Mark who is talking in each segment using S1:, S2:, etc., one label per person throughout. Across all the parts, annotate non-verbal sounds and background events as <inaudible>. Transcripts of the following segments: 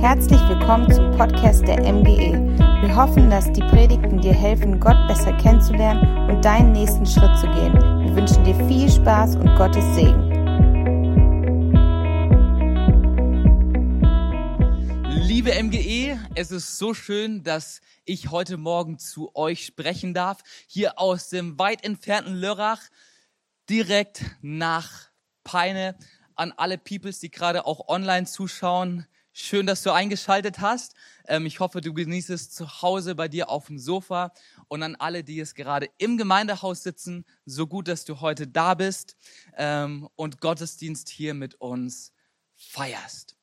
S1: Herzlich willkommen zum Podcast der MGE. Wir hoffen, dass die Predigten dir helfen, Gott besser kennenzulernen und deinen nächsten Schritt zu gehen. Wir wünschen dir viel Spaß und Gottes Segen.
S2: Liebe MGE, es ist so schön, dass ich heute Morgen zu euch sprechen darf, hier aus dem weit entfernten Lörrach, direkt nach Peine an alle Peoples, die gerade auch online zuschauen. Schön, dass du eingeschaltet hast. Ähm, ich hoffe, du genießt es zu Hause bei dir auf dem Sofa und an alle, die es gerade im Gemeindehaus sitzen. So gut, dass du heute da bist ähm, und Gottesdienst hier mit uns feierst.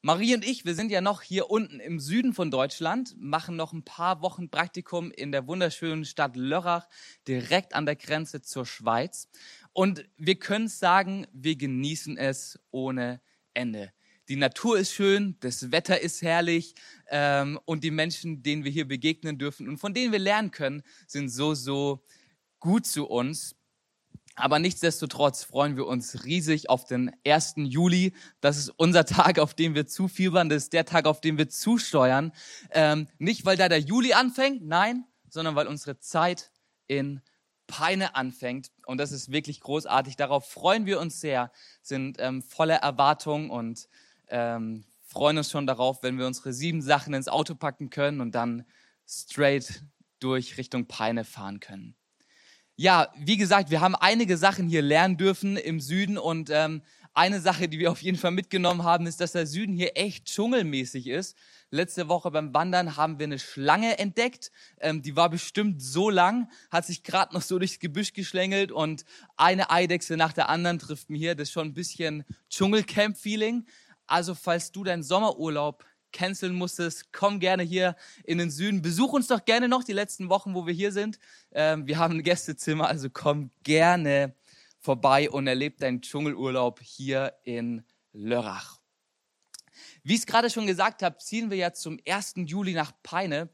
S2: Marie und ich, wir sind ja noch hier unten im Süden von Deutschland, machen noch ein paar Wochen Praktikum in der wunderschönen Stadt Lörrach, direkt an der Grenze zur Schweiz. Und wir können sagen, wir genießen es ohne Ende. Die Natur ist schön, das Wetter ist herrlich ähm, und die Menschen, denen wir hier begegnen dürfen und von denen wir lernen können, sind so, so gut zu uns. Aber nichtsdestotrotz freuen wir uns riesig auf den 1. Juli. Das ist unser Tag, auf den wir zufiebern. Das ist der Tag, auf den wir zusteuern. Ähm, nicht, weil da der Juli anfängt, nein, sondern weil unsere Zeit in Peine anfängt. Und das ist wirklich großartig. Darauf freuen wir uns sehr, sind ähm, voller Erwartung und ähm, freuen uns schon darauf, wenn wir unsere sieben Sachen ins Auto packen können und dann straight durch Richtung Peine fahren können. Ja, wie gesagt, wir haben einige Sachen hier lernen dürfen im Süden und ähm, eine Sache, die wir auf jeden Fall mitgenommen haben, ist, dass der Süden hier echt dschungelmäßig ist. Letzte Woche beim Wandern haben wir eine Schlange entdeckt. Ähm, die war bestimmt so lang, hat sich gerade noch so durchs Gebüsch geschlängelt und eine Eidechse nach der anderen trifft mir hier. Das ist schon ein bisschen Dschungelcamp-Feeling. Also falls du deinen Sommerurlaub canceln musstest, komm gerne hier in den Süden. Besuch uns doch gerne noch die letzten Wochen, wo wir hier sind. Ähm, wir haben ein Gästezimmer, also komm gerne vorbei und erleb deinen Dschungelurlaub hier in Lörrach. Wie ich es gerade schon gesagt habe, ziehen wir ja zum 1. Juli nach Peine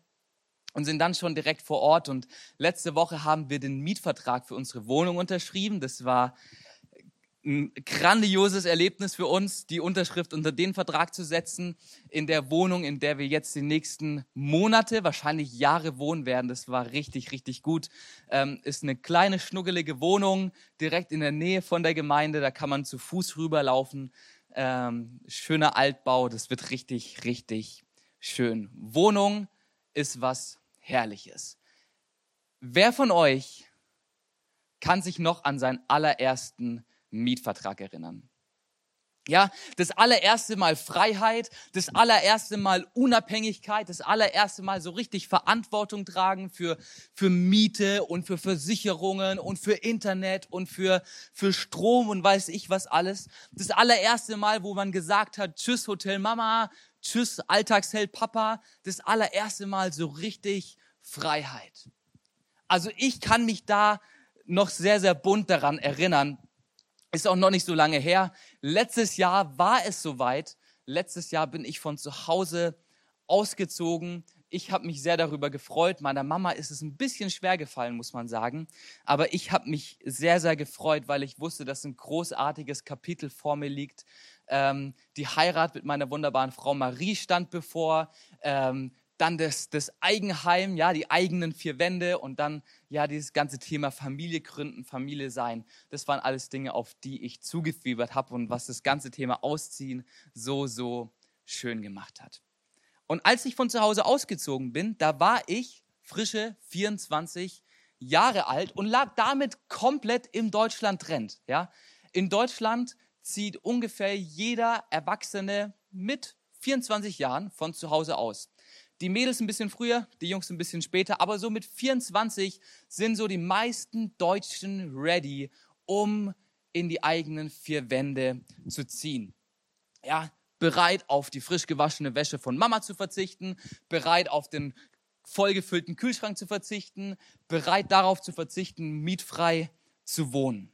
S2: und sind dann schon direkt vor Ort. Und letzte Woche haben wir den Mietvertrag für unsere Wohnung unterschrieben. Das war ein grandioses Erlebnis für uns, die Unterschrift unter den Vertrag zu setzen in der Wohnung, in der wir jetzt die nächsten Monate, wahrscheinlich Jahre wohnen werden. Das war richtig, richtig gut. Ähm, ist eine kleine, schnuggelige Wohnung direkt in der Nähe von der Gemeinde. Da kann man zu Fuß rüberlaufen. Ähm, schöner Altbau. Das wird richtig, richtig schön. Wohnung ist was Herrliches. Wer von euch kann sich noch an seinen allerersten Mietvertrag erinnern. Ja, das allererste Mal Freiheit, das allererste Mal Unabhängigkeit, das allererste Mal so richtig Verantwortung tragen für, für Miete und für Versicherungen und für Internet und für, für Strom und weiß ich was alles. Das allererste Mal, wo man gesagt hat, tschüss Hotel Mama, tschüss Alltagsheld Papa, das allererste Mal so richtig Freiheit. Also ich kann mich da noch sehr, sehr bunt daran erinnern, ist auch noch nicht so lange her. Letztes Jahr war es soweit. Letztes Jahr bin ich von zu Hause ausgezogen. Ich habe mich sehr darüber gefreut. Meiner Mama ist es ein bisschen schwer gefallen, muss man sagen. Aber ich habe mich sehr, sehr gefreut, weil ich wusste, dass ein großartiges Kapitel vor mir liegt. Ähm, die Heirat mit meiner wunderbaren Frau Marie stand bevor. Ähm, dann das, das Eigenheim, ja, die eigenen vier Wände und dann ja dieses ganze Thema Familie gründen, Familie sein. Das waren alles Dinge, auf die ich zugefiebert habe und was das ganze Thema Ausziehen so, so schön gemacht hat. Und als ich von zu Hause ausgezogen bin, da war ich frische 24 Jahre alt und lag damit komplett im Deutschland-Trend. Ja? In Deutschland zieht ungefähr jeder Erwachsene mit 24 Jahren von zu Hause aus. Die Mädels ein bisschen früher, die Jungs ein bisschen später, aber so mit 24 sind so die meisten Deutschen ready, um in die eigenen vier Wände zu ziehen. Ja, bereit auf die frisch gewaschene Wäsche von Mama zu verzichten, bereit auf den vollgefüllten Kühlschrank zu verzichten, bereit darauf zu verzichten, mietfrei zu wohnen.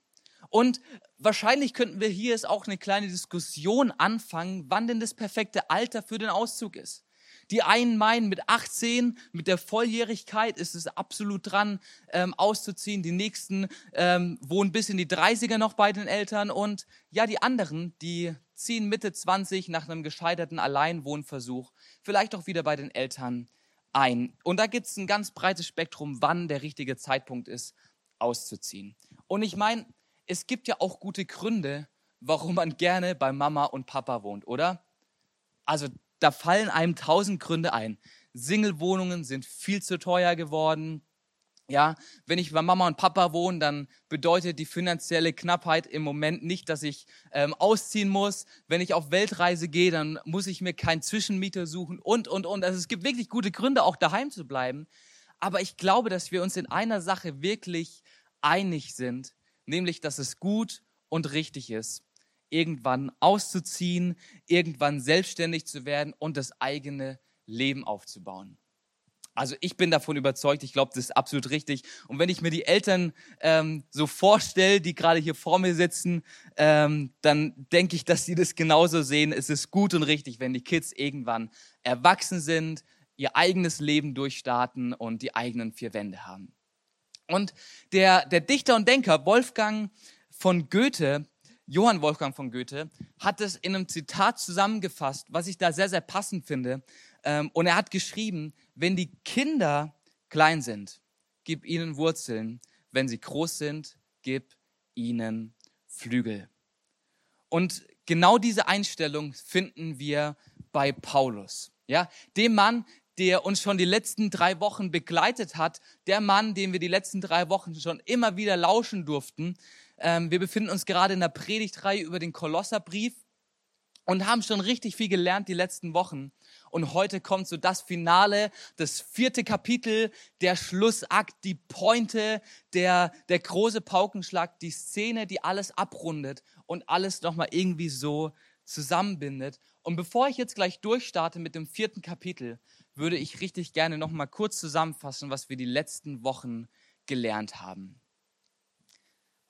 S2: Und wahrscheinlich könnten wir hier jetzt auch eine kleine Diskussion anfangen, wann denn das perfekte Alter für den Auszug ist. Die einen meinen, mit 18, mit der Volljährigkeit ist es absolut dran, ähm, auszuziehen. Die nächsten ähm, wohnen bis in die 30er noch bei den Eltern. Und ja, die anderen, die ziehen Mitte 20 nach einem gescheiterten Alleinwohnversuch, vielleicht auch wieder bei den Eltern ein. Und da gibt es ein ganz breites Spektrum, wann der richtige Zeitpunkt ist, auszuziehen. Und ich meine, es gibt ja auch gute Gründe, warum man gerne bei Mama und Papa wohnt, oder? Also da fallen einem tausend Gründe ein. Single-Wohnungen sind viel zu teuer geworden. Ja, wenn ich bei Mama und Papa wohne, dann bedeutet die finanzielle Knappheit im Moment nicht, dass ich ähm, ausziehen muss. Wenn ich auf Weltreise gehe, dann muss ich mir keinen Zwischenmieter suchen und, und, und. Also es gibt wirklich gute Gründe, auch daheim zu bleiben. Aber ich glaube, dass wir uns in einer Sache wirklich einig sind, nämlich, dass es gut und richtig ist, irgendwann auszuziehen, irgendwann selbstständig zu werden und das eigene Leben aufzubauen. Also ich bin davon überzeugt, ich glaube, das ist absolut richtig. Und wenn ich mir die Eltern ähm, so vorstelle, die gerade hier vor mir sitzen, ähm, dann denke ich, dass sie das genauso sehen. Es ist gut und richtig, wenn die Kids irgendwann erwachsen sind, ihr eigenes Leben durchstarten und die eigenen vier Wände haben. Und der, der Dichter und Denker Wolfgang von Goethe, Johann Wolfgang von Goethe, hat es in einem Zitat zusammengefasst, was ich da sehr, sehr passend finde. Ähm, und er hat geschrieben, wenn die Kinder klein sind, gib ihnen Wurzeln. Wenn sie groß sind, gib ihnen Flügel. Und genau diese Einstellung finden wir bei Paulus. Ja, dem Mann, der uns schon die letzten drei Wochen begleitet hat, der Mann, dem wir die letzten drei Wochen schon immer wieder lauschen durften. Ähm, wir befinden uns gerade in der Predigtreihe über den Kolosserbrief und haben schon richtig viel gelernt die letzten Wochen. Und heute kommt so das Finale, das vierte Kapitel, der Schlussakt, die Pointe, der, der große Paukenschlag, die Szene, die alles abrundet und alles nochmal irgendwie so zusammenbindet. Und bevor ich jetzt gleich durchstarte mit dem vierten Kapitel, würde ich richtig gerne nochmal kurz zusammenfassen, was wir die letzten Wochen gelernt haben.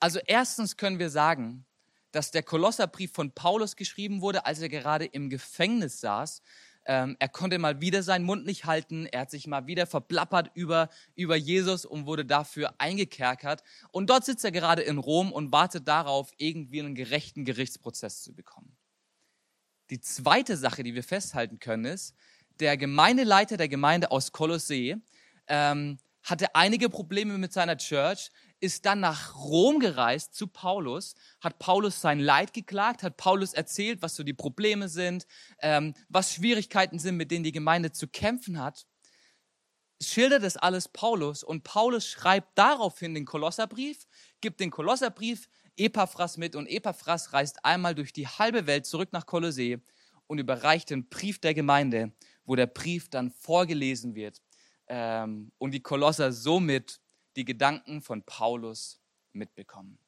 S2: Also erstens können wir sagen, dass der Kolosserbrief von Paulus geschrieben wurde, als er gerade im Gefängnis saß. Ähm, er konnte mal wieder seinen Mund nicht halten. Er hat sich mal wieder verplappert über, über Jesus und wurde dafür eingekerkert. Und dort sitzt er gerade in Rom und wartet darauf, irgendwie einen gerechten Gerichtsprozess zu bekommen. Die zweite Sache, die wir festhalten können, ist, der Gemeindeleiter der Gemeinde aus Kolossee ähm, hatte einige Probleme mit seiner Church, ist dann nach Rom gereist zu Paulus, hat Paulus sein Leid geklagt, hat Paulus erzählt, was so die Probleme sind, ähm, was Schwierigkeiten sind, mit denen die Gemeinde zu kämpfen hat. Schildert das alles Paulus und Paulus schreibt daraufhin den Kolosserbrief, gibt den Kolosserbrief Epaphras mit und Epaphras reist einmal durch die halbe Welt zurück nach Kolossee und überreicht den Brief der Gemeinde, wo der Brief dann vorgelesen wird ähm, und die Kolosser somit die Gedanken von Paulus mitbekommen.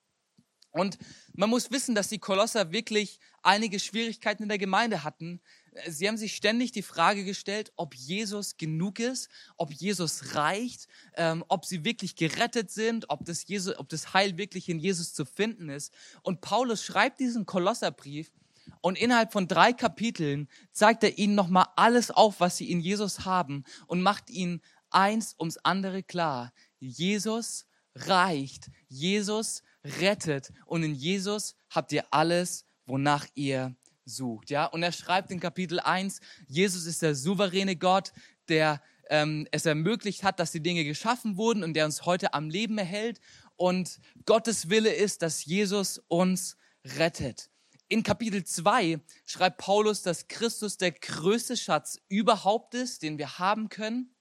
S2: Und man muss wissen, dass die Kolosser wirklich einige Schwierigkeiten in der Gemeinde hatten. Sie haben sich ständig die Frage gestellt, ob Jesus genug ist, ob Jesus reicht, ähm, ob sie wirklich gerettet sind, ob das, Jesus, ob das Heil wirklich in Jesus zu finden ist. Und Paulus schreibt diesen Kolosserbrief und innerhalb von drei Kapiteln zeigt er ihnen nochmal alles auf, was sie in Jesus haben und macht ihnen eins ums andere klar. Jesus reicht, Jesus rettet und in Jesus habt ihr alles, wonach ihr sucht. Ja, und er schreibt in Kapitel 1, Jesus ist der souveräne Gott, der ähm, es ermöglicht hat, dass die Dinge geschaffen wurden und der uns heute am Leben erhält. Und Gottes Wille ist, dass Jesus uns rettet. In Kapitel 2 schreibt Paulus, dass Christus der größte Schatz überhaupt ist, den wir haben können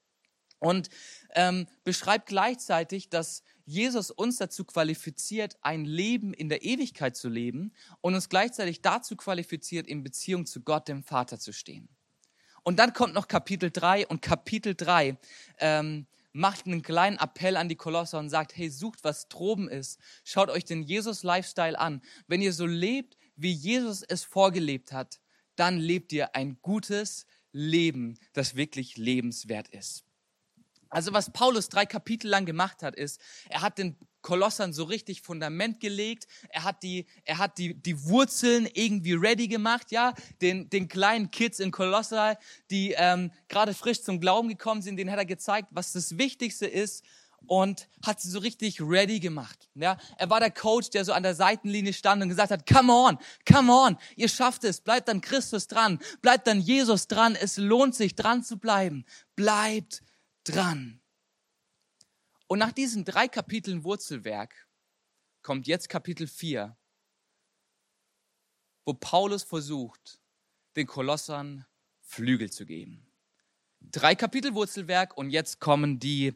S2: und ähm, beschreibt gleichzeitig, dass Jesus uns dazu qualifiziert, ein Leben in der Ewigkeit zu leben und uns gleichzeitig dazu qualifiziert, in Beziehung zu Gott, dem Vater, zu stehen. Und dann kommt noch Kapitel 3 und Kapitel 3 ähm, macht einen kleinen Appell an die Kolosser und sagt, hey, sucht, was droben ist. Schaut euch den Jesus-Lifestyle an. Wenn ihr so lebt, wie Jesus es vorgelebt hat, dann lebt ihr ein gutes Leben, das wirklich lebenswert ist. Also was Paulus drei Kapitel lang gemacht hat, ist, er hat den Kolossern so richtig Fundament gelegt. Er hat die, er hat die, die Wurzeln irgendwie ready gemacht, ja. Den, den kleinen Kids in Kolosser, die ähm, gerade frisch zum Glauben gekommen sind, denen hat er gezeigt, was das Wichtigste ist. und hat sie so richtig ready gemacht. Ja, er war der Coach, der so an der Seitenlinie stand und gesagt hat, come on, come on, ihr schafft es, bleibt an Christus dran, bleibt an Jesus dran, es lohnt sich dran zu bleiben, bleibt dran. Und nach diesen drei Kapiteln Wurzelwerk kommt jetzt Kapitel 4, wo Paulus versucht, den Kolossern Flügel zu geben. Drei Kapitel Wurzelwerk und jetzt kommen die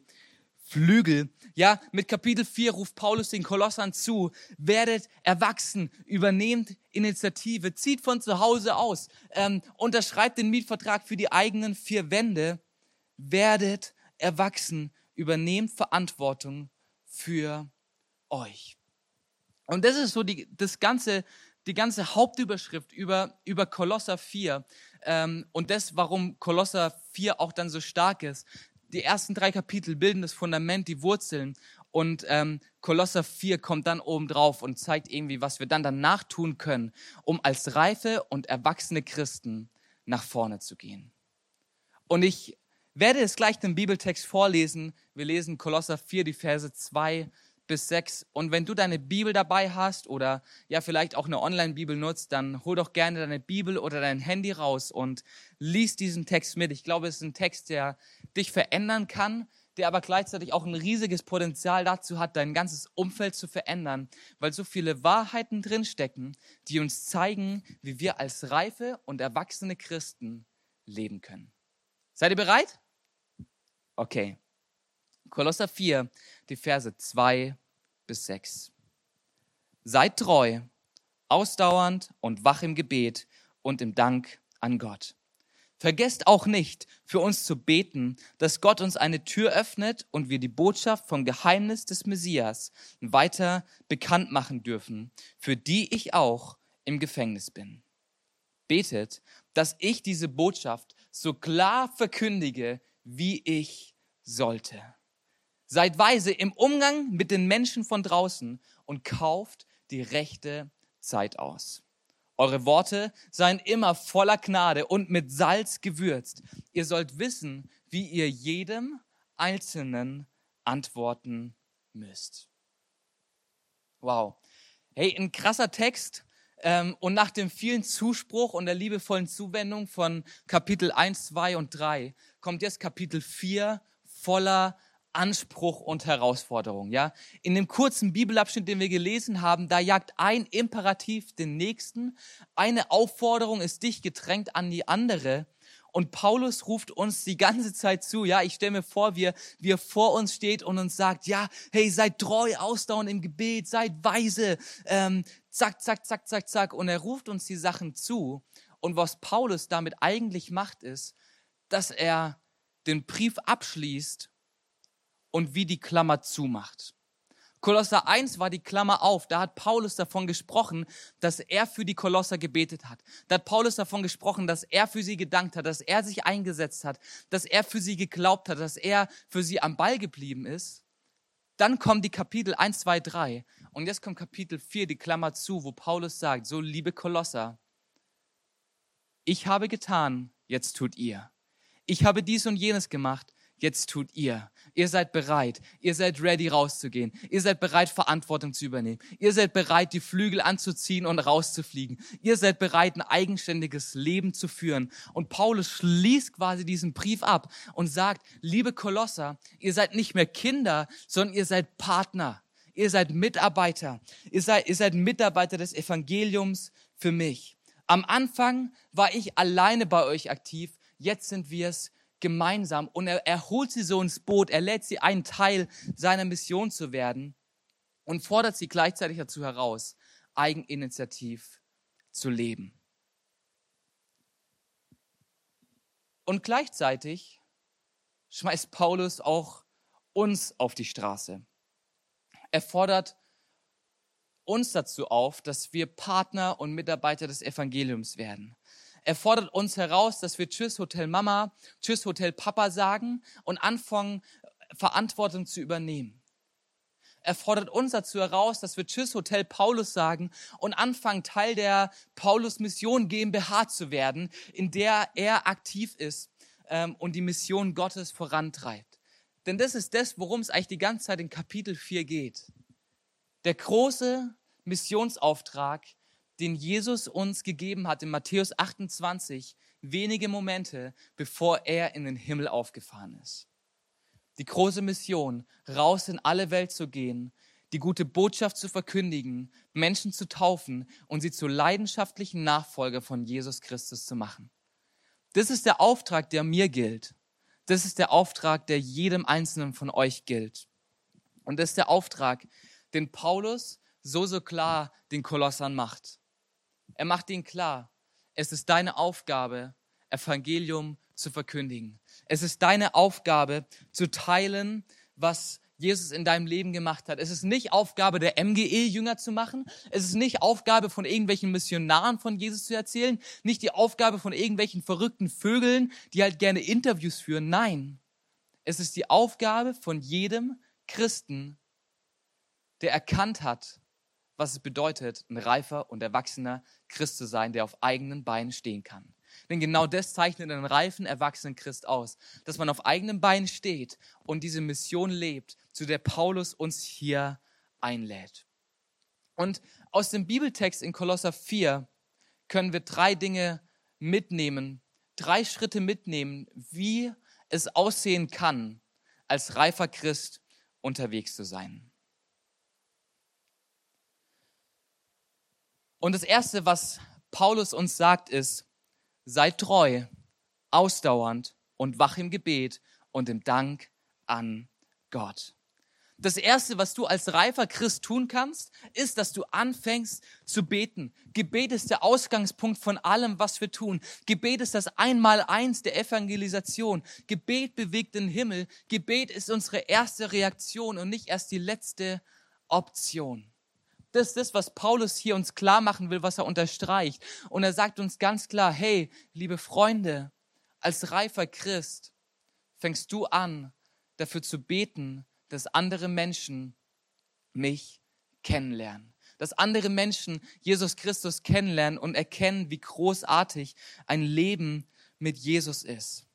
S2: Flügel. Ja, mit Kapitel 4 ruft Paulus den Kolossern zu, werdet erwachsen, übernehmt Initiative, zieht von zu Hause aus, ähm, unterschreibt den Mietvertrag für die eigenen vier Wände, werdet erwachsen, übernehmt Verantwortung für euch. Und das ist so die, das ganze, die ganze Hauptüberschrift über, über Kolosser 4 ähm, und das, warum Kolosser 4 auch dann so stark ist die ersten drei Kapitel bilden das Fundament, die Wurzeln. Und ähm, Kolosser 4 kommt dann oben drauf und zeigt irgendwie, was wir dann danach tun können, um als reife und erwachsene Christen nach vorne zu gehen. Und ich werde es gleich den Bibeltext vorlesen. Wir lesen Kolosser 4, die Verse 2 bis 6. Und wenn du deine Bibel dabei hast oder ja vielleicht auch eine Online-Bibel nutzt, dann hol doch gerne deine Bibel oder dein Handy raus und lies diesen Text mit. Ich glaube, es ist ein Text, der dich verändern kann, der aber gleichzeitig auch ein riesiges Potenzial dazu hat, dein ganzes Umfeld zu verändern, weil so viele Wahrheiten drinstecken, die uns zeigen, wie wir als reife und erwachsene Christen leben können. Seid ihr bereit? Okay. Kolosser 4, die Verse 2 bis 6. Seid treu, ausdauernd und wach im Gebet und im Dank an Gott. Vergesst auch nicht, für uns zu beten, dass Gott uns eine Tür öffnet und wir die Botschaft vom Geheimnis des Messias weiter bekannt machen dürfen, für die ich auch im Gefängnis bin. Betet, dass ich diese Botschaft so klar verkündige, wie ich sollte. Seid weise im Umgang mit den Menschen von draußen und kauft die rechte Zeit aus. Eure Worte seien immer voller Gnade und mit Salz gewürzt. Ihr sollt wissen, wie ihr jedem Einzelnen antworten müsst. Wow. Hey, ein krasser Text. Ähm, und nach dem vielen Zuspruch und der liebevollen Zuwendung von Kapitel 1, 2 und 3 kommt jetzt Kapitel 4 voller Anspruch und Herausforderung, ja. In dem kurzen Bibelabschnitt, den wir gelesen haben, da jagt ein Imperativ den nächsten. Eine Aufforderung ist dich gedrängt an die andere. Und Paulus ruft uns die ganze Zeit zu. Ja, ich stelle mir vor, wie er, wie er vor uns steht und uns sagt, ja, hey, seid treu, ausdauernd im Gebet, seid weise, ähm, zack, zack, zack, zack, zack. Und er ruft uns die Sachen zu. Und was Paulus damit eigentlich macht, ist, dass er den Brief abschließt und wie die Klammer zumacht. Kolosser 1 war die Klammer auf. Da hat Paulus davon gesprochen, dass er für die Kolosser gebetet hat. Da hat Paulus davon gesprochen, dass er für sie gedankt hat, dass er sich eingesetzt hat, dass er für sie geglaubt hat, dass er für sie am Ball geblieben ist. Dann kommen die Kapitel 1, 2, 3. Und jetzt kommt Kapitel 4, die Klammer zu, wo Paulus sagt, so liebe Kolosser, ich habe getan, jetzt tut ihr. Ich habe dies und jenes gemacht, jetzt tut ihr. Ihr seid bereit. Ihr seid ready rauszugehen. Ihr seid bereit, Verantwortung zu übernehmen. Ihr seid bereit, die Flügel anzuziehen und rauszufliegen. Ihr seid bereit, ein eigenständiges Leben zu führen. Und Paulus schließt quasi diesen Brief ab und sagt, liebe Kolosser, ihr seid nicht mehr Kinder, sondern ihr seid Partner. Ihr seid Mitarbeiter. Ihr seid, ihr seid Mitarbeiter des Evangeliums für mich. Am Anfang war ich alleine bei euch aktiv. Jetzt sind wir es gemeinsam und er, er holt sie so ins Boot, er lädt sie ein Teil seiner Mission zu werden und fordert sie gleichzeitig dazu heraus, eigeninitiativ zu leben. Und gleichzeitig schmeißt Paulus auch uns auf die Straße. Er fordert uns dazu auf, dass wir Partner und Mitarbeiter des Evangeliums werden. Er fordert uns heraus, dass wir Tschüss Hotel Mama, Tschüss Hotel Papa sagen und anfangen, Verantwortung zu übernehmen. Er fordert uns dazu heraus, dass wir Tschüss Hotel Paulus sagen und anfangen, Teil der Paulus Mission GmbH zu werden, in der er aktiv ist ähm, und die Mission Gottes vorantreibt. Denn das ist das, worum es eigentlich die ganze Zeit in Kapitel 4 geht. Der große Missionsauftrag, den Jesus uns gegeben hat in Matthäus 28, wenige Momente bevor er in den Himmel aufgefahren ist. Die große Mission, raus in alle Welt zu gehen, die gute Botschaft zu verkündigen, Menschen zu taufen und sie zu leidenschaftlichen Nachfolger von Jesus Christus zu machen. Das ist der Auftrag, der mir gilt. Das ist der Auftrag, der jedem Einzelnen von euch gilt. Und das ist der Auftrag, den Paulus so, so klar den Kolossern macht. Er macht ihnen klar, es ist deine Aufgabe, Evangelium zu verkündigen. Es ist deine Aufgabe, zu teilen, was Jesus in deinem Leben gemacht hat. Es ist nicht Aufgabe der MGE, Jünger zu machen. Es ist nicht Aufgabe von irgendwelchen Missionaren von Jesus zu erzählen. Nicht die Aufgabe von irgendwelchen verrückten Vögeln, die halt gerne Interviews führen. Nein. Es ist die Aufgabe von jedem Christen, der erkannt hat, was es bedeutet, ein reifer und erwachsener Christ zu sein, der auf eigenen Beinen stehen kann. Denn genau das zeichnet einen reifen, erwachsenen Christ aus, dass man auf eigenen Beinen steht und diese Mission lebt, zu der Paulus uns hier einlädt. Und aus dem Bibeltext in Kolosser 4 können wir drei Dinge mitnehmen, drei Schritte mitnehmen, wie es aussehen kann, als reifer Christ unterwegs zu sein. Und das Erste, was Paulus uns sagt, ist, seid treu, ausdauernd und wach im Gebet und im Dank an Gott. Das Erste, was du als reifer Christ tun kannst, ist, dass du anfängst zu beten. Gebet ist der Ausgangspunkt von allem, was wir tun. Gebet ist das Einmaleins der Evangelisation. Gebet bewegt den Himmel. Gebet ist unsere erste Reaktion und nicht erst die letzte Option. Das ist das, was Paulus hier uns klar machen will, was er unterstreicht. Und er sagt uns ganz klar, hey, liebe Freunde, als reifer Christ fängst du an, dafür zu beten, dass andere Menschen mich kennenlernen. Dass andere Menschen Jesus Christus kennenlernen und erkennen, wie großartig ein Leben mit Jesus ist.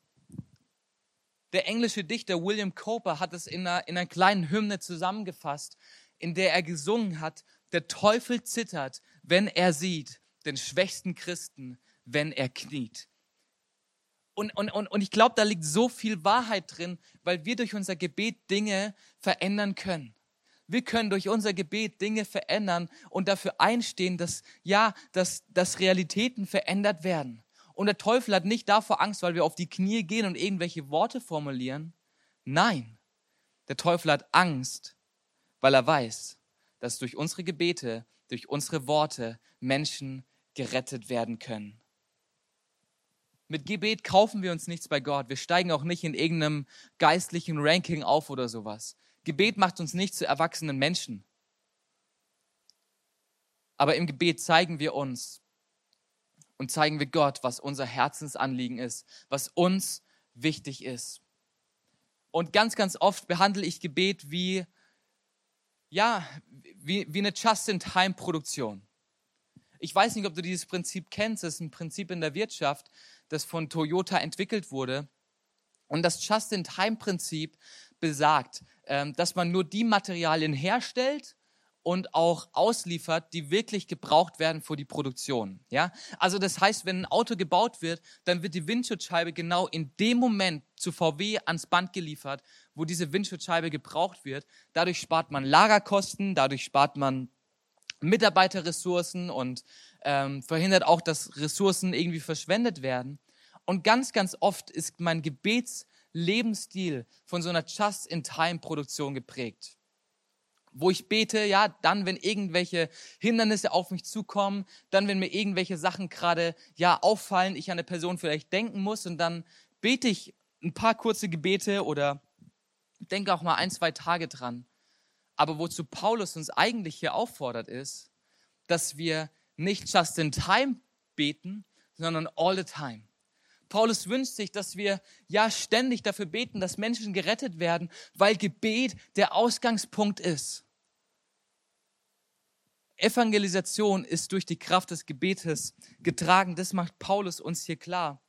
S2: Der englische Dichter William Cowper hat es in einer, in einer kleinen Hymne zusammengefasst, in der er gesungen hat, der Teufel zittert, wenn er sieht den schwächsten Christen, wenn er kniet. Und, und, und, und ich glaube, da liegt so viel Wahrheit drin, weil wir durch unser Gebet Dinge verändern können. Wir können durch unser Gebet Dinge verändern und dafür einstehen, dass, ja, dass, dass Realitäten verändert werden. Und der Teufel hat nicht davor Angst, weil wir auf die Knie gehen und irgendwelche Worte formulieren. Nein, der Teufel hat Angst, weil er weiß, dass durch unsere Gebete, durch unsere Worte Menschen gerettet werden können. Mit Gebet kaufen wir uns nichts bei Gott. Wir steigen auch nicht in irgendeinem geistlichen Ranking auf oder sowas. Gebet macht uns nicht zu erwachsenen Menschen. Aber im Gebet zeigen wir uns und zeigen wir Gott, was unser Herzensanliegen ist, was uns wichtig ist. Und ganz, ganz oft behandle ich Gebet wie ja, wie, wie eine Just-in-Time-Produktion. Ich weiß nicht, ob du dieses Prinzip kennst. Das ist ein Prinzip in der Wirtschaft, das von Toyota entwickelt wurde. Und das Just-in-Time-Prinzip besagt, ähm, dass man nur die Materialien herstellt und auch ausliefert, die wirklich gebraucht werden für die Produktion. Ja? Also das heißt, wenn ein Auto gebaut wird, dann wird die Windschutzscheibe genau in dem Moment zu VW ans Band geliefert, wo diese Windschutzscheibe gebraucht wird. Dadurch spart man Lagerkosten, dadurch spart man Mitarbeiterressourcen und ähm, verhindert auch, dass Ressourcen irgendwie verschwendet werden. Und ganz, ganz oft ist mein Gebetslebensstil von so einer Just-in-Time-Produktion geprägt wo ich bete, ja, dann, wenn irgendwelche Hindernisse auf mich zukommen, dann, wenn mir irgendwelche Sachen gerade, ja, auffallen, ich an eine Person vielleicht denken muss und dann bete ich ein paar kurze Gebete oder denke auch mal ein, zwei Tage dran. Aber wozu Paulus uns eigentlich hier auffordert, ist, dass wir nicht just in time beten, sondern all the time. Paulus wünscht sich, dass wir ja ständig dafür beten, dass Menschen gerettet werden, weil Gebet der Ausgangspunkt ist. Evangelisation ist durch die Kraft des Gebetes getragen. Das macht Paulus uns hier klar.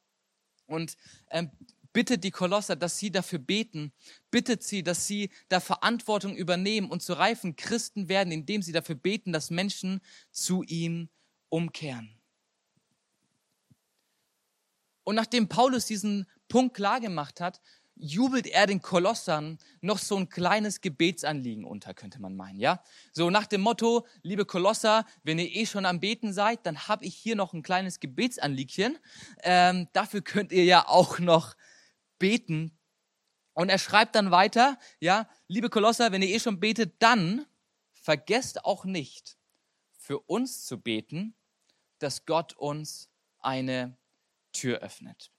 S2: Und ähm, bittet die Kolosser, dass sie dafür beten, bittet sie, dass sie da Verantwortung übernehmen und zu reifen Christen werden, indem sie dafür beten, dass Menschen zu ihm umkehren. Und nachdem Paulus diesen Punkt klar gemacht hat, jubelt er den Kolossern noch so ein kleines Gebetsanliegen unter, könnte man meinen, ja? So nach dem Motto, liebe Kolosser, wenn ihr eh schon am Beten seid, dann habe ich hier noch ein kleines Gebetsanliegchen. Ähm, dafür könnt ihr ja auch noch beten. Und er schreibt dann weiter, ja, liebe Kolosser, wenn ihr eh schon betet, dann vergesst auch nicht, für uns zu beten, dass Gott uns eine Tür öffnet.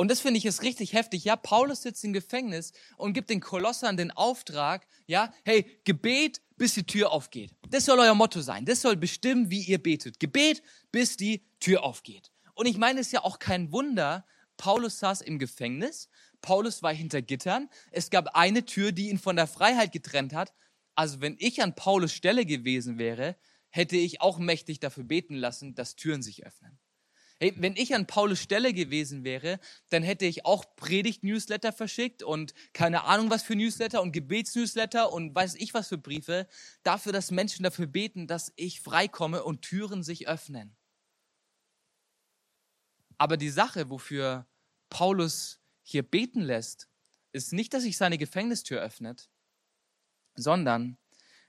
S2: Und das finde ich ist richtig heftig. Ja, Paulus sitzt im Gefängnis und gibt den Kolossern den Auftrag, ja, hey, Gebet, bis die Tür aufgeht. Das soll euer Motto sein. Das soll bestimmen, wie ihr betet. Gebet, bis die Tür aufgeht. Und ich meine, es ist ja auch kein Wunder, Paulus saß im Gefängnis, Paulus war hinter Gittern, es gab eine Tür, die ihn von der Freiheit getrennt hat. Also wenn ich an Paulus Stelle gewesen wäre, hätte ich auch mächtig dafür beten lassen, dass Türen sich öffnen. Hey, wenn ich an Paulus Stelle gewesen wäre, dann hätte ich auch Predigt-Newsletter verschickt und keine Ahnung was für Newsletter und Gebets-Newsletter und weiß ich was für Briefe, dafür, dass Menschen dafür beten, dass ich freikomme und Türen sich öffnen. Aber die Sache, wofür Paulus hier beten lässt, ist nicht, dass sich seine Gefängnistür öffnet, sondern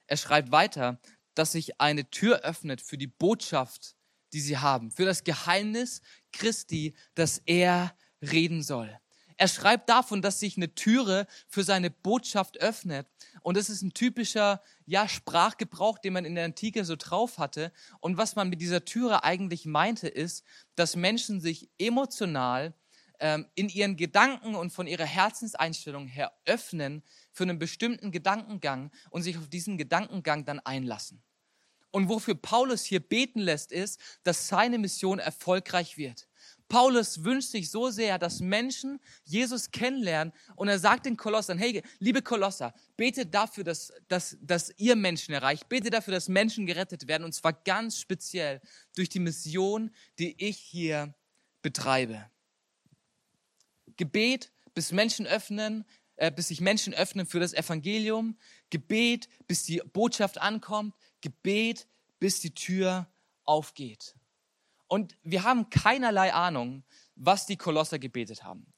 S2: er schreibt weiter, dass sich eine Tür öffnet für die Botschaft die sie haben, für das Geheimnis Christi, das er reden soll. Er schreibt davon, dass sich eine Türe für seine Botschaft öffnet. Und das ist ein typischer ja, Sprachgebrauch, den man in der Antike so drauf hatte. Und was man mit dieser Türe eigentlich meinte, ist, dass Menschen sich emotional ähm, in ihren Gedanken und von ihrer Herzenseinstellung her öffnen für einen bestimmten Gedankengang und sich auf diesen Gedankengang dann einlassen. Und wofür Paulus hier beten lässt, ist, dass seine Mission erfolgreich wird. Paulus wünscht sich so sehr, dass Menschen Jesus kennenlernen und er sagt den Kolossern, hey, liebe Kolosser, betet dafür, dass, dass, dass ihr Menschen erreicht, betet dafür, dass Menschen gerettet werden und zwar ganz speziell durch die Mission, die ich hier betreibe. Gebet, bis Menschen öffnen, äh, bis sich Menschen öffnen für das Evangelium, Gebet, bis die Botschaft ankommt, Gebet, bis die Tür aufgeht. Und wir haben keinerlei Ahnung, was die Kolosser gebetet haben.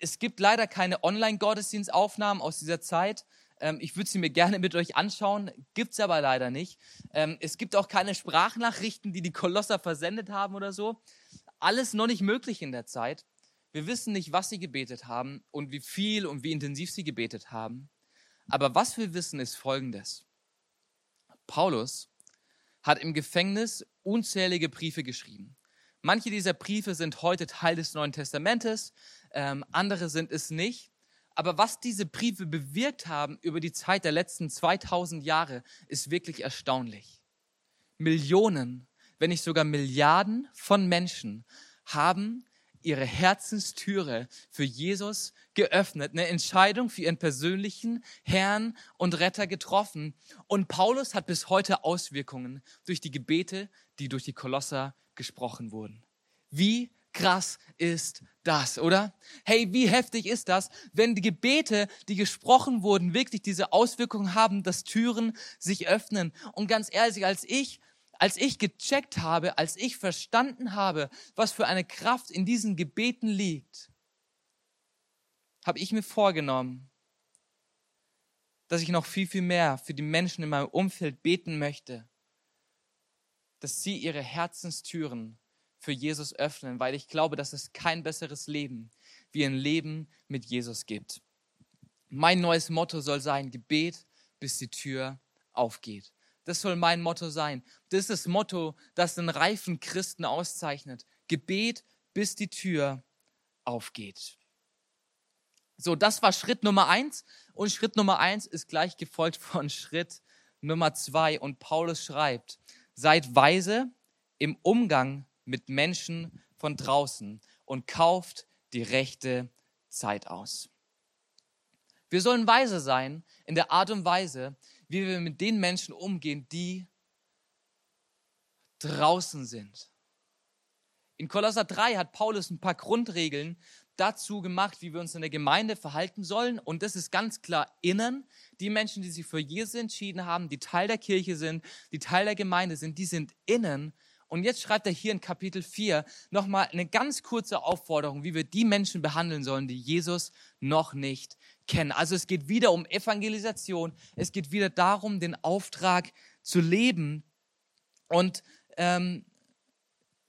S2: Es gibt leider keine Online-Gottesdienstaufnahmen aus dieser Zeit. Ähm, ich würde sie mir gerne mit euch anschauen, gibt es aber leider nicht. Ähm, es gibt auch keine Sprachnachrichten, die die Kolosser versendet haben oder so. Alles noch nicht möglich in der Zeit. Wir wissen nicht, was sie gebetet haben und wie viel und wie intensiv sie gebetet haben. Aber was wir wissen, ist Folgendes. Paulus hat im Gefängnis unzählige Briefe geschrieben. Manche dieser Briefe sind heute Teil des Neuen Testamentes, ähm, andere sind es nicht. Aber was diese Briefe bewirkt haben über die Zeit der letzten 2000 Jahre, ist wirklich erstaunlich. Millionen, wenn nicht sogar Milliarden von Menschen haben ihre Herzenstüre für Jesus geöffnet, eine Entscheidung für ihren persönlichen Herrn und Retter getroffen. Und Paulus hat bis heute Auswirkungen durch die Gebete, die durch die Kolosser gesprochen wurden. Wie krass ist das, oder? Hey, wie heftig ist das, wenn die Gebete, die gesprochen wurden, wirklich diese Auswirkungen haben, dass Türen sich öffnen. Und ganz ehrlich, als ich als ich gecheckt habe, als ich verstanden habe, was für eine Kraft in diesen Gebeten liegt, habe ich mir vorgenommen, dass ich noch viel, viel mehr für die Menschen in meinem Umfeld beten möchte, dass sie ihre Herzenstüren für Jesus öffnen, weil ich glaube, dass es kein besseres Leben wie ein Leben mit Jesus gibt. Mein neues Motto soll sein, Gebet, bis die Tür aufgeht. Das soll mein Motto sein. Das ist das Motto, das den reifen Christen auszeichnet. Gebet, bis die Tür aufgeht. So, das war Schritt Nummer eins. Und Schritt Nummer eins ist gleich gefolgt von <laughs> Schritt Nummer zwei. Und Paulus schreibt, seid weise im Umgang mit Menschen von draußen und kauft die rechte Zeit aus. Wir sollen weise sein in der Art und Weise, wie wir mit den Menschen umgehen, die draußen sind. In Kolosser 3 hat Paulus ein paar Grundregeln dazu gemacht, wie wir uns in der Gemeinde verhalten sollen. Und das ist ganz klar innen. Die Menschen, die sich für Jesus entschieden haben, die Teil der Kirche sind, die Teil der Gemeinde sind, die sind innen. Und jetzt schreibt er hier in Kapitel 4 nochmal eine ganz kurze Aufforderung, wie wir die Menschen behandeln sollen, die Jesus noch nicht kennen. Also es geht wieder um Evangelisation. Es geht wieder darum, den Auftrag zu leben. Und ähm,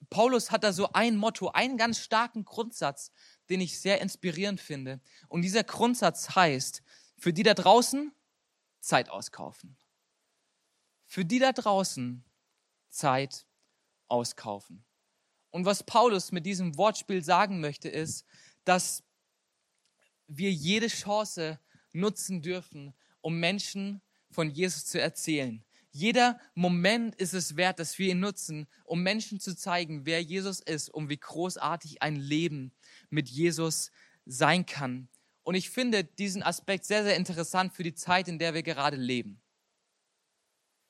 S2: Paulus hat da so ein Motto, einen ganz starken Grundsatz, den ich sehr inspirierend finde. Und dieser Grundsatz heißt, für die da draußen Zeit auskaufen. Für die da draußen Zeit auskaufen. Und was Paulus mit diesem Wortspiel sagen möchte, ist, dass wir jede Chance nutzen dürfen, um Menschen von Jesus zu erzählen. Jeder Moment ist es wert, dass wir ihn nutzen, um Menschen zu zeigen, wer Jesus ist, um wie großartig ein Leben mit Jesus sein kann. Und ich finde diesen Aspekt sehr, sehr interessant für die Zeit, in der wir gerade leben.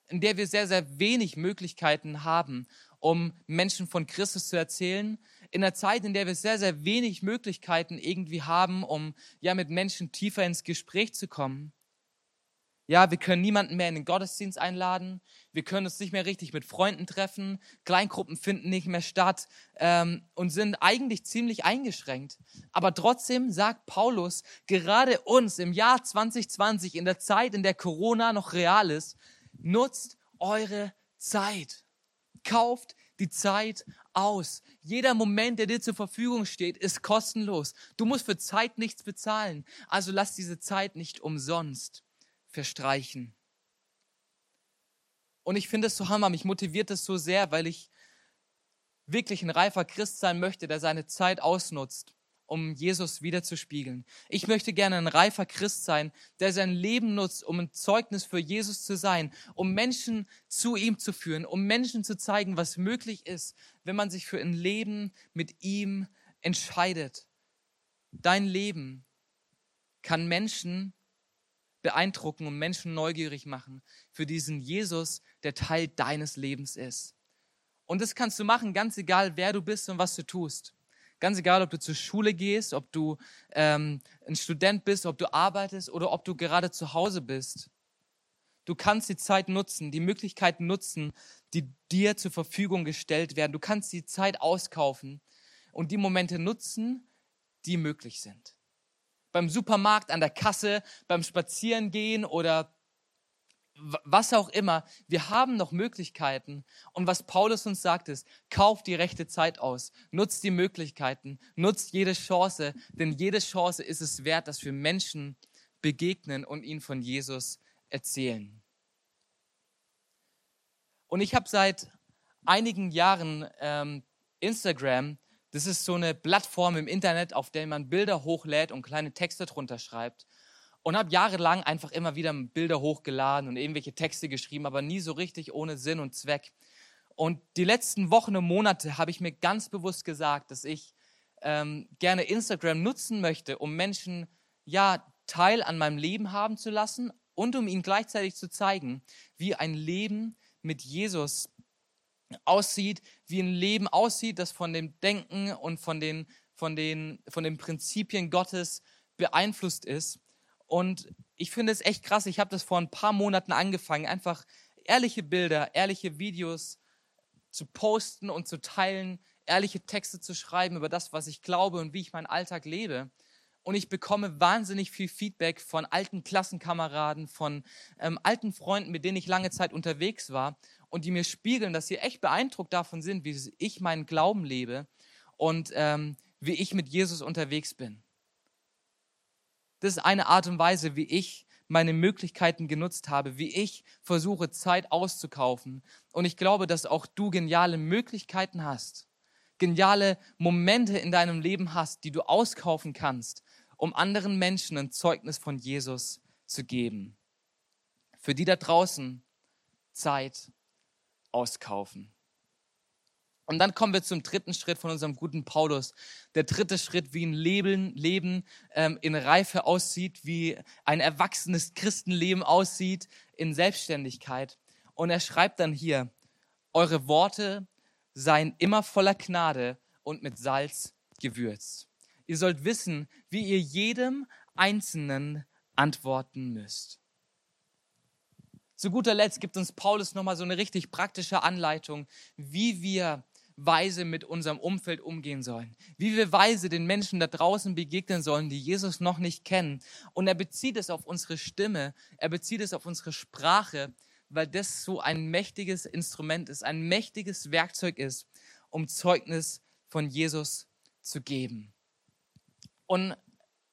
S2: In der wir sehr, sehr wenig Möglichkeiten haben, um Menschen von Christus zu erzählen. In einer Zeit, in der wir sehr, sehr wenig Möglichkeiten irgendwie haben, um ja mit Menschen tiefer ins Gespräch zu kommen. Ja, wir können niemanden mehr in den Gottesdienst einladen. Wir können uns nicht mehr richtig mit Freunden treffen. Kleingruppen finden nicht mehr statt ähm, und sind eigentlich ziemlich eingeschränkt. Aber trotzdem sagt Paulus, gerade uns im Jahr 2020, in der Zeit, in der Corona noch real ist, nutzt eure Zeit. Kauft die Zeit aus. Jeder Moment, der dir zur Verfügung steht, ist kostenlos. Du musst für Zeit nichts bezahlen. Also lass diese Zeit nicht umsonst verstreichen. Und ich finde es so hammer, mich motiviert es so sehr, weil ich wirklich ein reifer Christ sein möchte, der seine Zeit ausnutzt, um Jesus wiederzuspiegeln. Ich möchte gerne ein reifer Christ sein, der sein Leben nutzt, um ein Zeugnis für Jesus zu sein, um Menschen zu ihm zu führen, um Menschen zu zeigen, was möglich ist, wenn man sich für ein Leben mit ihm entscheidet. Dein Leben kann Menschen beeindrucken und Menschen neugierig machen für diesen Jesus, der Teil deines Lebens ist. Und das kannst du machen, ganz egal, wer du bist und was du tust. Ganz egal, ob du zur Schule gehst, ob du ähm, ein Student bist, ob du arbeitest oder ob du gerade zu Hause bist. Du kannst die Zeit nutzen, die Möglichkeiten nutzen, die dir zur Verfügung gestellt werden. Du kannst die Zeit auskaufen und die Momente nutzen, die möglich sind beim Supermarkt, an der Kasse, beim Spazierengehen oder was auch immer. Wir haben noch Möglichkeiten. Und was Paulus uns sagt ist, kauf die rechte Zeit aus, nutzt die Möglichkeiten, nutzt jede Chance, denn jede Chance ist es wert, dass wir Menschen begegnen und ihnen von Jesus erzählen. Und ich habe seit einigen Jahren ähm, Instagram das ist so eine Plattform im Internet, auf der man Bilder hochlädt und kleine Texte drunter schreibt. Und habe jahrelang einfach immer wieder Bilder hochgeladen und irgendwelche Texte geschrieben, aber nie so richtig ohne Sinn und Zweck. Und die letzten Wochen und Monate habe ich mir ganz bewusst gesagt, dass ich ähm, gerne Instagram nutzen möchte, um Menschen ja Teil an meinem Leben haben zu lassen und um ihnen gleichzeitig zu zeigen, wie ein Leben mit Jesus aussieht, wie ein Leben aussieht, das von dem Denken und von den, von den, von den Prinzipien Gottes beeinflusst ist. Und ich finde es echt krass. Ich habe das vor ein paar Monaten angefangen, einfach ehrliche Bilder, ehrliche Videos zu posten und zu teilen, ehrliche Texte zu schreiben über das, was ich glaube und wie ich meinen Alltag lebe. Und ich bekomme wahnsinnig viel Feedback von alten Klassenkameraden, von ähm, alten Freunden, mit denen ich lange Zeit unterwegs war und die mir spiegeln, dass sie echt beeindruckt davon sind, wie ich meinen Glauben lebe und ähm, wie ich mit Jesus unterwegs bin. Das ist eine Art und Weise, wie ich meine Möglichkeiten genutzt habe, wie ich versuche, Zeit auszukaufen. Und ich glaube, dass auch du geniale Möglichkeiten hast, geniale Momente in deinem Leben hast, die du auskaufen kannst, um anderen Menschen ein Zeugnis von Jesus zu geben. Für die da draußen Zeit auskaufen. Und dann kommen wir zum dritten Schritt von unserem guten Paulus. Der dritte Schritt, wie ein Leben, Leben ähm, in Reife aussieht, wie ein erwachsenes Christenleben aussieht in Selbstständigkeit. Und er schreibt dann hier, eure Worte seien immer voller Gnade und mit Salz gewürzt. Ihr sollt wissen, wie ihr jedem Einzelnen antworten müsst. Zu guter Letzt gibt uns Paulus nochmal so eine richtig praktische Anleitung, wie wir weise mit unserem Umfeld umgehen sollen, wie wir weise den Menschen da draußen begegnen sollen, die Jesus noch nicht kennen. Und er bezieht es auf unsere Stimme, er bezieht es auf unsere Sprache, weil das so ein mächtiges Instrument ist, ein mächtiges Werkzeug ist, um Zeugnis von Jesus zu geben. Und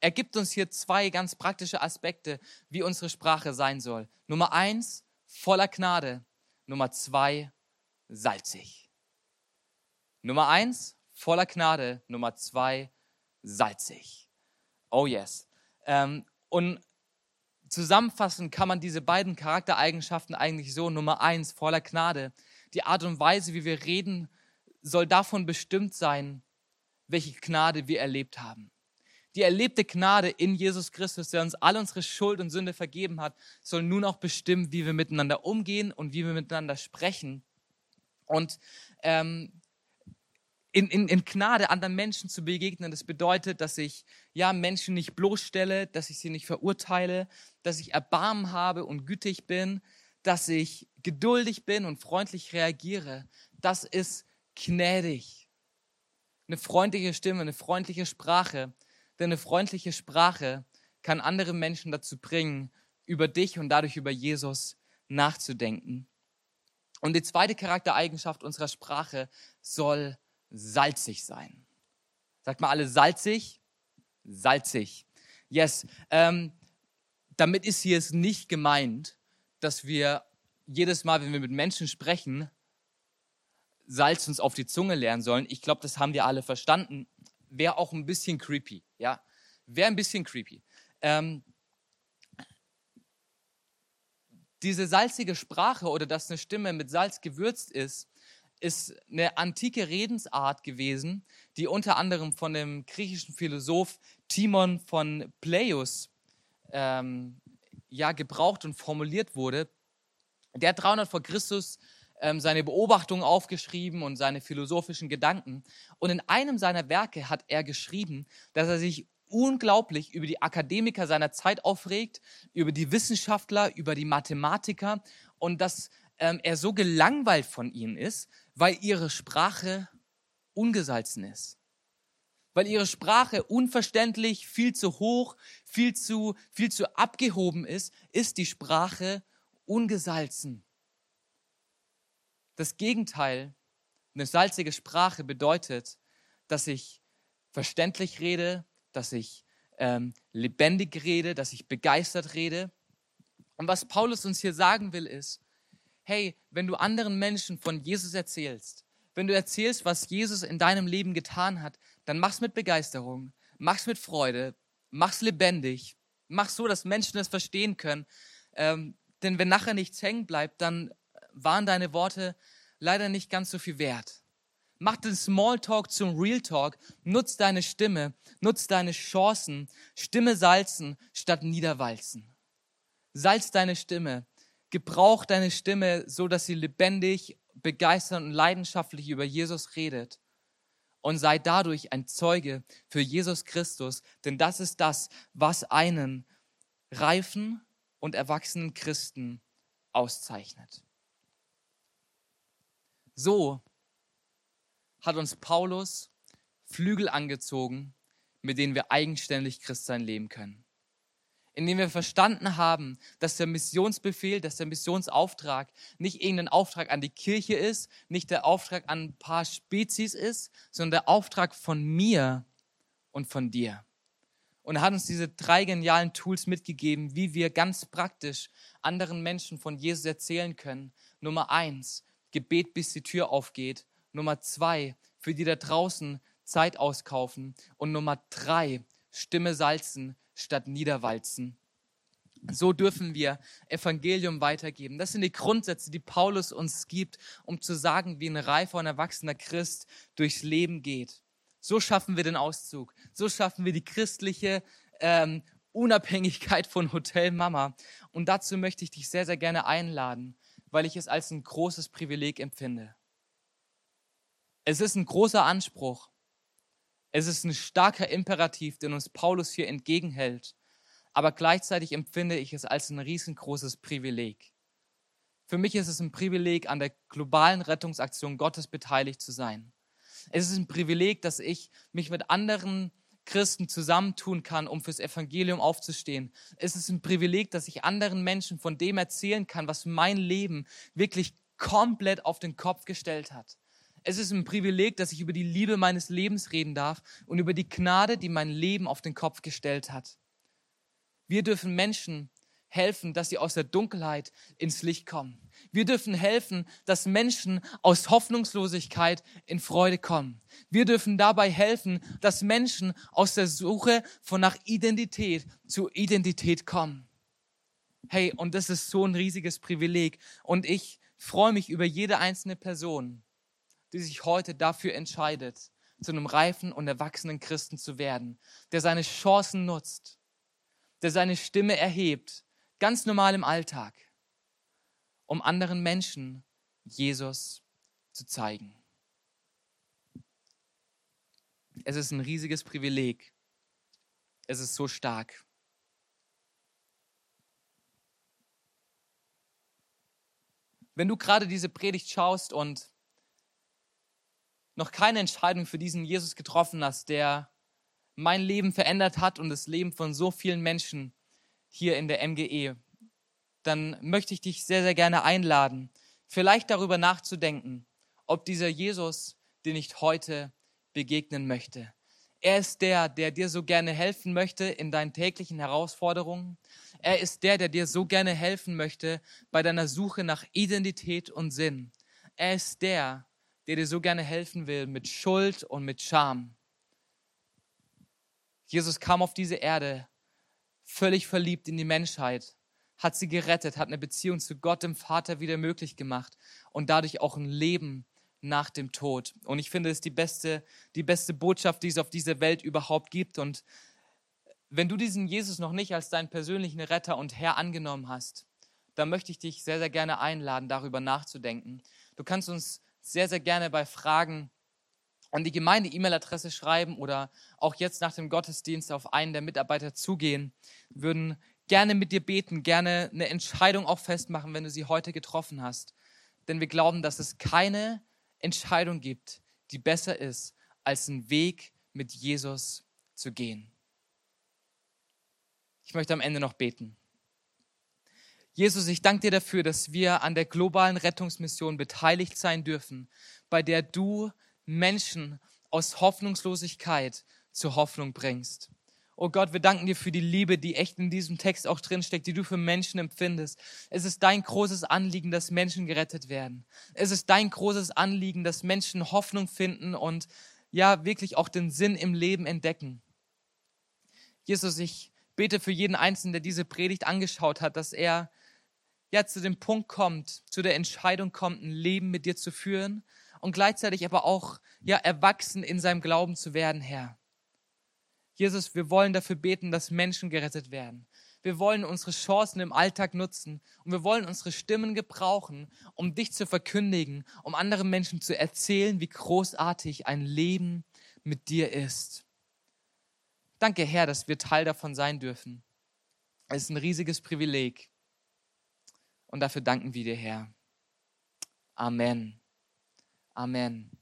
S2: er gibt uns hier zwei ganz praktische Aspekte, wie unsere Sprache sein soll. Nummer eins, voller Gnade. Nummer zwei, salzig. Nummer eins, voller Gnade. Nummer zwei, salzig. Oh yes. Ähm, und zusammenfassen kann man diese beiden Charaktereigenschaften eigentlich so. Nummer eins, voller Gnade. Die Art und Weise, wie wir reden, soll davon bestimmt sein, welche Gnade wir erlebt haben. Die erlebte Gnade in Jesus Christus, der uns all unsere Schuld und Sünde vergeben hat, soll nun auch bestimmen, wie wir miteinander umgehen und wie wir miteinander sprechen. Und ähm, in, in, in Gnade anderen Menschen zu begegnen. Das bedeutet, dass ich ja Menschen nicht bloßstelle, dass ich sie nicht verurteile, dass ich Erbarmen habe und gütig bin, dass ich geduldig bin und freundlich reagiere. Das ist gnädig. Eine freundliche Stimme, eine freundliche Sprache. Denn eine freundliche Sprache kann andere Menschen dazu bringen, über dich und dadurch über Jesus nachzudenken. Und die zweite Charaktereigenschaft unserer Sprache soll salzig sein. Sagt mal alle salzig, salzig. Yes. Ähm, damit ist hier es nicht gemeint, dass wir jedes Mal, wenn wir mit Menschen sprechen, Salz uns auf die Zunge lernen sollen. Ich glaube, das haben wir alle verstanden. Wäre auch ein bisschen creepy, ja. Wäre ein bisschen creepy. Ähm, diese salzige Sprache oder dass eine Stimme mit Salz gewürzt ist, ist eine antike Redensart gewesen, die unter anderem von dem griechischen Philosoph Timon von Pleius ähm, ja, gebraucht und formuliert wurde. Der hat 300 vor Christus ähm, seine Beobachtungen aufgeschrieben und seine philosophischen Gedanken. Und in einem seiner Werke hat er geschrieben, dass er sich unglaublich über die Akademiker seiner Zeit aufregt, über die Wissenschaftler, über die Mathematiker und dass ähm, er so gelangweilt von ihnen ist, weil ihre Sprache ungesalzen ist. Weil ihre Sprache unverständlich, viel zu hoch, viel zu, viel zu abgehoben ist, ist die Sprache ungesalzen. Das Gegenteil, eine salzige Sprache bedeutet, dass ich verständlich rede, dass ich ähm, lebendig rede, dass ich begeistert rede. Und was Paulus uns hier sagen will, ist, hey, wenn du anderen Menschen von Jesus erzählst, wenn du erzählst, was Jesus in deinem Leben getan hat, dann mach's mit Begeisterung, mach's mit Freude, mach's lebendig, mach's so, dass Menschen es verstehen können. Ähm, denn wenn nachher nichts hängen bleibt, dann waren deine Worte leider nicht ganz so viel wert. Mach den Smalltalk zum Real Talk. Nutz deine Stimme, nutz deine Chancen. Stimme salzen statt niederwalzen. Salz deine Stimme. Gebrauch deine Stimme so, dass sie lebendig, begeistert und leidenschaftlich über Jesus redet. Und sei dadurch ein Zeuge für Jesus Christus, denn das ist das, was einen reifen und erwachsenen Christen auszeichnet. So hat uns Paulus Flügel angezogen, mit denen wir eigenständig Christsein leben können indem wir verstanden haben, dass der Missionsbefehl, dass der Missionsauftrag nicht irgendein Auftrag an die Kirche ist, nicht der Auftrag an ein paar Spezies ist, sondern der Auftrag von mir und von dir. Und er hat uns diese drei genialen Tools mitgegeben, wie wir ganz praktisch anderen Menschen von Jesus erzählen können. Nummer eins, Gebet, bis die Tür aufgeht. Nummer zwei, für die da draußen Zeit auskaufen. Und Nummer drei, Stimme salzen, statt niederwalzen. So dürfen wir Evangelium weitergeben. Das sind die Grundsätze, die Paulus uns gibt, um zu sagen, wie ein reifer und erwachsener Christ durchs Leben geht. So schaffen wir den Auszug. So schaffen wir die christliche ähm, Unabhängigkeit von Hotel Mama. Und dazu möchte ich dich sehr, sehr gerne einladen, weil ich es als ein großes Privileg empfinde. Es ist ein großer Anspruch, Es ist ein starker Imperativ, den uns Paulus hier entgegenhält. Aber gleichzeitig empfinde ich es als ein riesengroßes Privileg. Für mich ist es ein Privileg, an der globalen Rettungsaktion Gottes beteiligt zu sein. Es ist ein Privileg, dass ich mich mit anderen Christen zusammentun kann, um fürs Evangelium aufzustehen. Es ist ein Privileg, dass ich anderen Menschen von dem erzählen kann, was mein Leben wirklich komplett auf den Kopf gestellt hat. Es ist ein Privileg, dass ich über die Liebe meines Lebens reden darf und über die Gnade, die mein Leben auf den Kopf gestellt hat. Wir dürfen Menschen helfen, dass sie aus der Dunkelheit ins Licht kommen. Wir dürfen helfen, dass Menschen aus Hoffnungslosigkeit in Freude kommen. Wir dürfen dabei helfen, dass Menschen aus der Suche von nach Identität zu Identität kommen. Hey, und das ist so ein riesiges Privileg. Und ich freue mich über jede einzelne Person, die sich heute dafür entscheidet, zu einem reifen und erwachsenen Christen zu werden, der seine Chancen nutzt, der seine Stimme erhebt, ganz normal im Alltag, um anderen Menschen Jesus zu zeigen. Es ist ein riesiges Privileg. Es ist so stark. Wenn du gerade diese Predigt schaust und noch keine Entscheidung für diesen Jesus getroffen hast, der mein Leben verändert hat und das Leben von so vielen Menschen hier in der MGE, dann möchte ich dich sehr, sehr gerne einladen, vielleicht darüber nachzudenken, ob dieser Jesus dir nicht heute begegnen möchte. Er ist der, der dir so gerne helfen möchte in deinen täglichen Herausforderungen. Er ist der, der dir so gerne helfen möchte bei deiner Suche nach Identität und Sinn. Er ist der, der dir so gerne helfen will mit Schuld und mit Scham. Jesus kam auf diese Erde völlig verliebt in die Menschheit, hat sie gerettet, hat eine Beziehung zu Gott, dem Vater, wieder möglich gemacht und dadurch auch ein Leben nach dem Tod. Und ich finde, es ist die beste, die beste Botschaft, die es auf dieser Welt überhaupt gibt. Und wenn du diesen Jesus noch nicht als deinen persönlichen Retter und Herr angenommen hast, dann möchte ich dich sehr, sehr gerne einladen, darüber nachzudenken. Du kannst uns sehr, sehr gerne bei Fragen an die Gemeinde-E-Mail-Adresse schreiben oder auch jetzt nach dem Gottesdienst auf einen der Mitarbeiter zugehen, würden gerne mit dir beten, gerne eine Entscheidung auch festmachen, wenn du sie heute getroffen hast. Denn wir glauben, dass es keine Entscheidung gibt, die besser ist, als einen Weg mit Jesus zu gehen. Ich möchte am Ende noch beten. Jesus, ich danke dir dafür, dass wir an der globalen Rettungsmission beteiligt sein dürfen, bei der du Menschen aus Hoffnungslosigkeit zur Hoffnung bringst. Oh Gott, wir danken dir für die Liebe, die echt in diesem Text auch drinsteckt, die du für Menschen empfindest. Es ist dein großes Anliegen, dass Menschen gerettet werden. Es ist dein großes Anliegen, dass Menschen Hoffnung finden und ja, wirklich auch den Sinn im Leben entdecken. Jesus, ich bete für jeden Einzelnen, der diese Predigt angeschaut hat, dass er ja zu dem Punkt kommt, zu der Entscheidung kommt, ein Leben mit dir zu führen und gleichzeitig aber auch ja erwachsen in seinem Glauben zu werden, Herr. Jesus, wir wollen dafür beten, dass Menschen gerettet werden. Wir wollen unsere Chancen im Alltag nutzen und wir wollen unsere Stimmen gebrauchen, um dich zu verkündigen, um anderen Menschen zu erzählen, wie großartig ein Leben mit dir ist. Danke, Herr, dass wir Teil davon sein dürfen. Es ist ein riesiges Privileg. Und dafür danken wir dir, Herr. Amen. Amen.